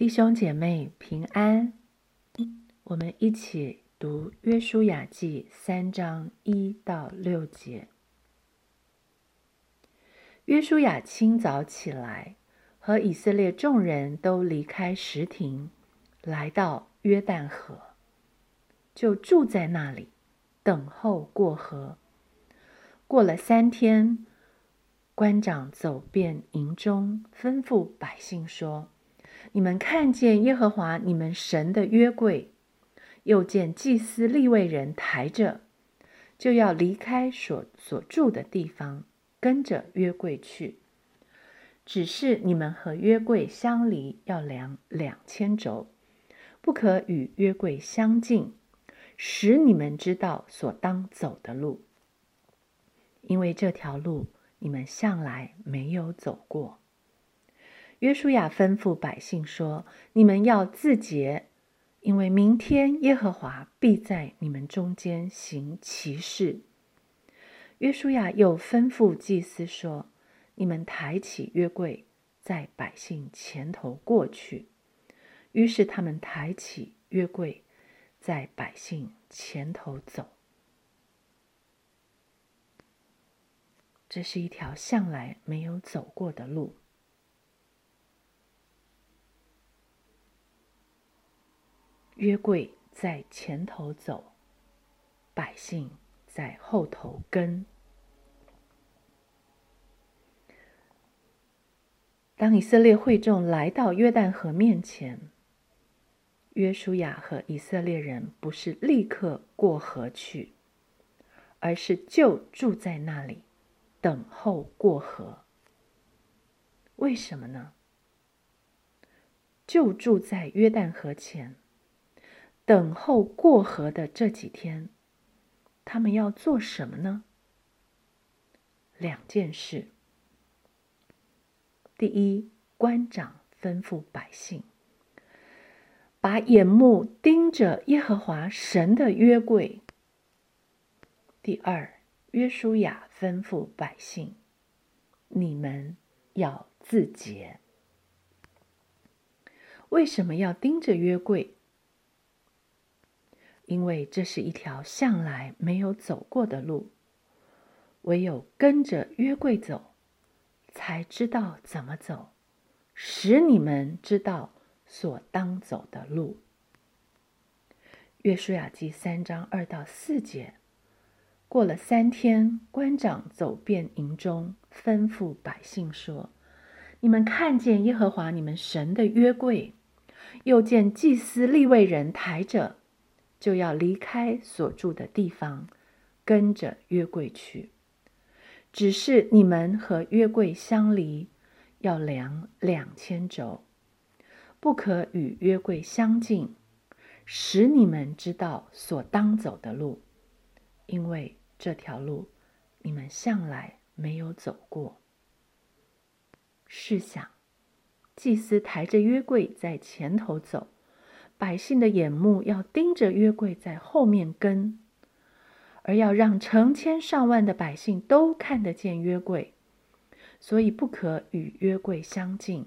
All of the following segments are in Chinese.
弟兄姐妹平安，我们一起读《约书亚记》三章一到六节。约书亚清早起来，和以色列众人都离开石亭，来到约旦河，就住在那里，等候过河。过了三天，官长走遍营中，吩咐百姓说。你们看见耶和华你们神的约柜，又见祭司立位人抬着，就要离开所所住的地方，跟着约柜去。只是你们和约柜相离要量两千轴，不可与约柜相近，使你们知道所当走的路，因为这条路你们向来没有走过。约书亚吩咐百姓说：“你们要自洁，因为明天耶和华必在你们中间行奇事。”约书亚又吩咐祭司说：“你们抬起约柜，在百姓前头过去。”于是他们抬起约柜，在百姓前头走。这是一条向来没有走过的路。约柜在前头走，百姓在后头跟。当以色列会众来到约旦河面前，约书亚和以色列人不是立刻过河去，而是就住在那里，等候过河。为什么呢？就住在约旦河前。等候过河的这几天，他们要做什么呢？两件事。第一，官长吩咐百姓把眼目盯着耶和华神的约柜。第二，约书亚吩咐百姓：你们要自洁。为什么要盯着约柜？因为这是一条向来没有走过的路，唯有跟着约柜走，才知道怎么走，使你们知道所当走的路。约书亚记三章二到四节，过了三天，官长走遍营中，吩咐百姓说：“你们看见耶和华你们神的约柜，又见祭司立位人抬着。”就要离开所住的地方，跟着约柜去。只是你们和约柜相离，要量两千轴，不可与约柜相近，使你们知道所当走的路，因为这条路你们向来没有走过。试想，祭司抬着约柜在前头走。百姓的眼目要盯着约柜在后面跟，而要让成千上万的百姓都看得见约柜，所以不可与约柜相近，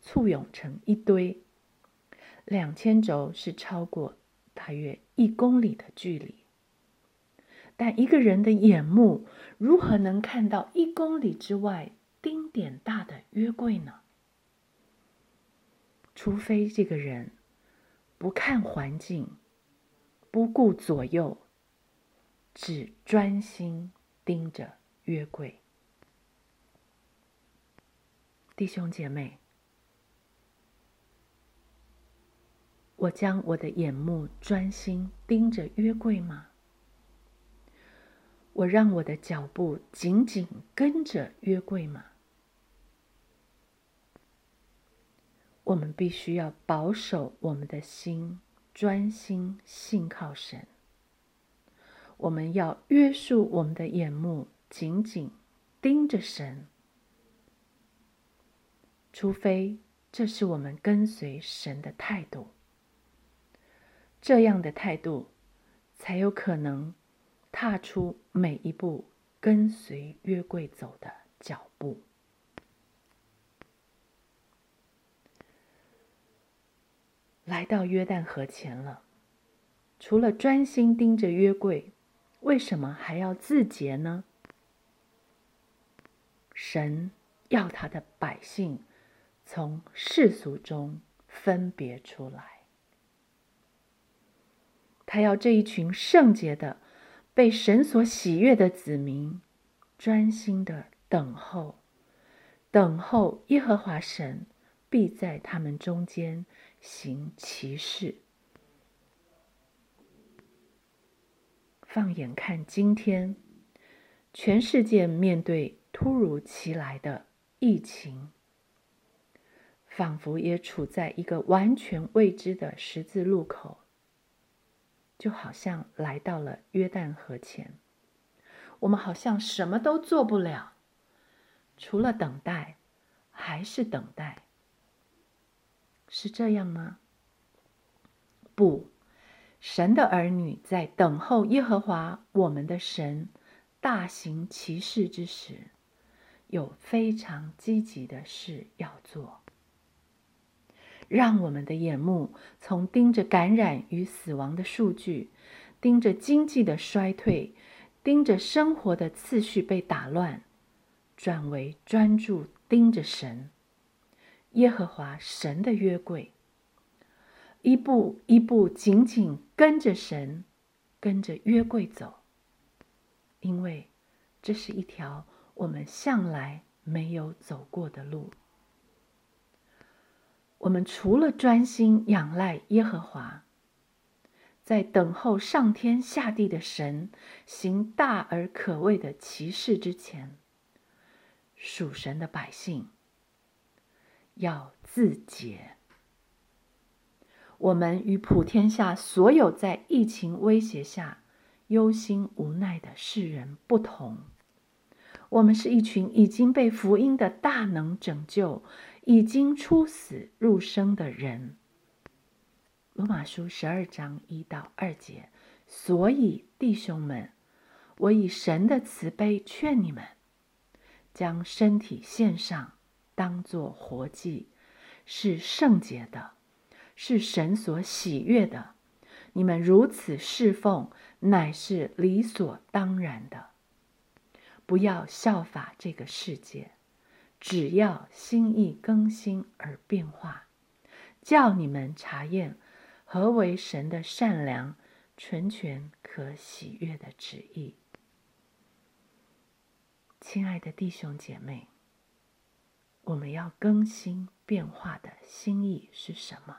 簇拥成一堆。两千轴是超过大约一公里的距离，但一个人的眼目如何能看到一公里之外丁点大的约柜呢？除非这个人。不看环境，不顾左右，只专心盯着约柜。弟兄姐妹，我将我的眼目专心盯着约柜吗？我让我的脚步紧紧跟着约柜吗？我们必须要保守我们的心，专心信靠神。我们要约束我们的眼目，紧紧盯着神。除非这是我们跟随神的态度，这样的态度才有可能踏出每一步跟随约柜走的脚步。来到约旦河前了。除了专心盯着约柜，为什么还要自洁呢？神要他的百姓从世俗中分别出来，他要这一群圣洁的、被神所喜悦的子民，专心的等候，等候耶和华神必在他们中间行奇事。放眼看今天，全世界面对。突如其来的疫情，仿佛也处在一个完全未知的十字路口，就好像来到了约旦河前。我们好像什么都做不了，除了等待，还是等待。是这样吗？不，神的儿女在等候耶和华我们的神大行其事之时。有非常积极的事要做，让我们的眼目从盯着感染与死亡的数据，盯着经济的衰退，盯着生活的次序被打乱，转为专注盯着神，耶和华神的约柜，一步一步紧紧跟着神，跟着约柜走，因为这是一条。我们向来没有走过的路，我们除了专心仰赖耶和华，在等候上天下地的神行大而可畏的奇事之前，属神的百姓要自洁。我们与普天下所有在疫情威胁下忧心无奈的世人不同。我们是一群已经被福音的大能拯救、已经出死入生的人。罗马书十二章一到二节，所以弟兄们，我以神的慈悲劝你们，将身体献上，当作活祭，是圣洁的，是神所喜悦的。你们如此侍奉，乃是理所当然的。不要效法这个世界，只要心意更新而变化，叫你们查验何为神的善良、纯全、可喜悦的旨意。亲爱的弟兄姐妹，我们要更新变化的心意是什么？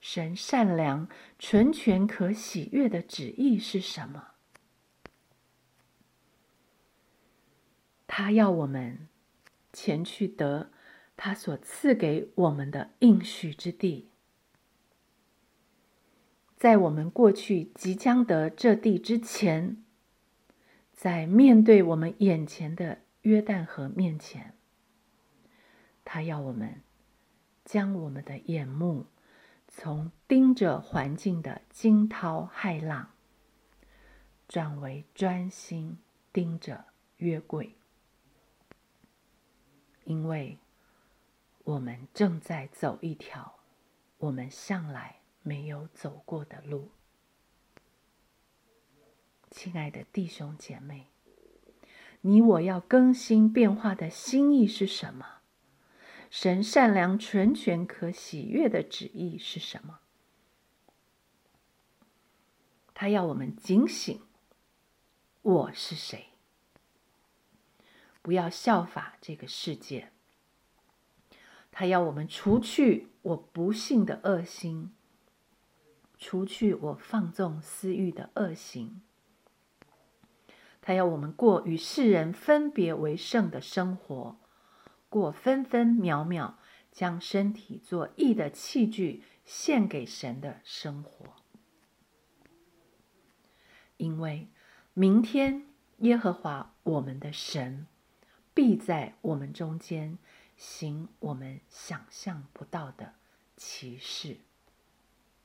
神善良、纯全、可喜悦的旨意是什么？他要我们前去得他所赐给我们的应许之地，在我们过去即将得这地之前，在面对我们眼前的约旦河面前，他要我们将我们的眼目从盯着环境的惊涛骇浪，转为专心盯着约柜。因为我们正在走一条我们向来没有走过的路，亲爱的弟兄姐妹，你我要更新变化的心意是什么？神善良、纯全、可喜悦的旨意是什么？他要我们警醒：我是谁？不要效法这个世界，他要我们除去我不幸的恶心，除去我放纵私欲的恶行。他要我们过与世人分别为圣的生活，过分分秒秒将身体做义的器具献给神的生活。因为明天耶和华我们的神。必在我们中间行我们想象不到的奇事。